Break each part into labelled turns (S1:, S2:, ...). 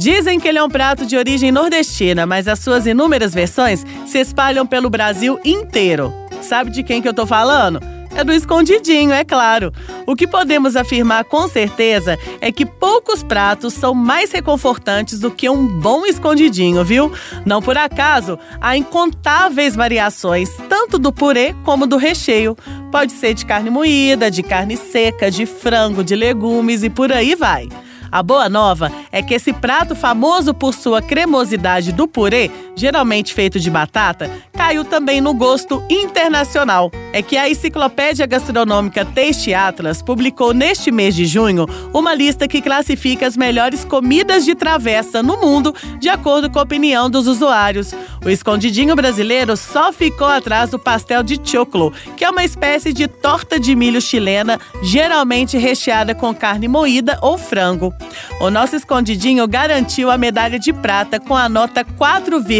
S1: Dizem que ele é um prato de origem nordestina, mas as suas inúmeras versões se espalham pelo Brasil inteiro. Sabe de quem que eu tô falando? É do escondidinho, é claro. O que podemos afirmar com certeza é que poucos pratos são mais reconfortantes do que um bom escondidinho, viu? Não por acaso, há incontáveis variações, tanto do purê como do recheio. Pode ser de carne moída, de carne seca, de frango, de legumes e por aí vai. A boa nova é que esse prato famoso por sua cremosidade do purê, geralmente feito de batata, caiu também no gosto internacional. É que a Enciclopédia Gastronômica Taste Atlas publicou neste mês de junho uma lista que classifica as melhores comidas de travessa no mundo, de acordo com a opinião dos usuários. O escondidinho brasileiro só ficou atrás do pastel de choclo, que é uma espécie de torta de milho chilena, geralmente recheada com carne moída ou frango. O nosso escondidinho garantiu a medalha de prata com a nota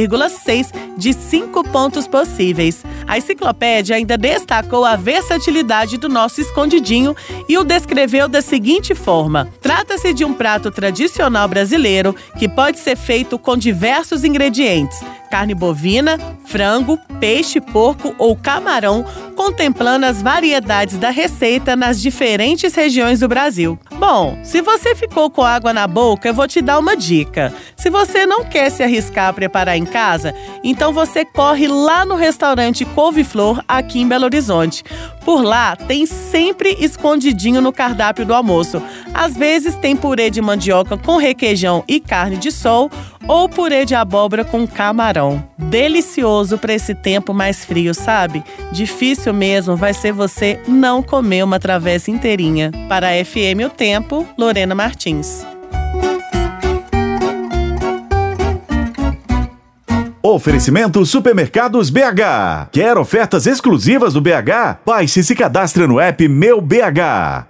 S1: 4,6 de 5 pontos possíveis. A enciclopédia ainda destacou a versatilidade do nosso escondidinho e o descreveu da seguinte forma: trata-se de um prato tradicional brasileiro que pode ser feito com diversos ingredientes carne bovina, frango, peixe, porco ou camarão, contemplando as variedades da receita nas diferentes regiões do Brasil. Bom, se você ficou com água na boca, eu vou te dar uma dica. Se você não quer se arriscar a preparar em casa, então você corre lá no restaurante Couve-Flor, aqui em Belo Horizonte. Por lá tem sempre escondidinho no cardápio do almoço. Às vezes tem purê de mandioca com requeijão e carne de sol ou purê de abóbora com camarão. Delicioso para esse tempo mais frio, sabe? Difícil mesmo vai ser você não comer uma travessa inteirinha. Para a FM O Tempo, Lorena Martins.
S2: Oferecimento Supermercados BH. Quer ofertas exclusivas do BH? Baixe e se cadastre no app Meu BH.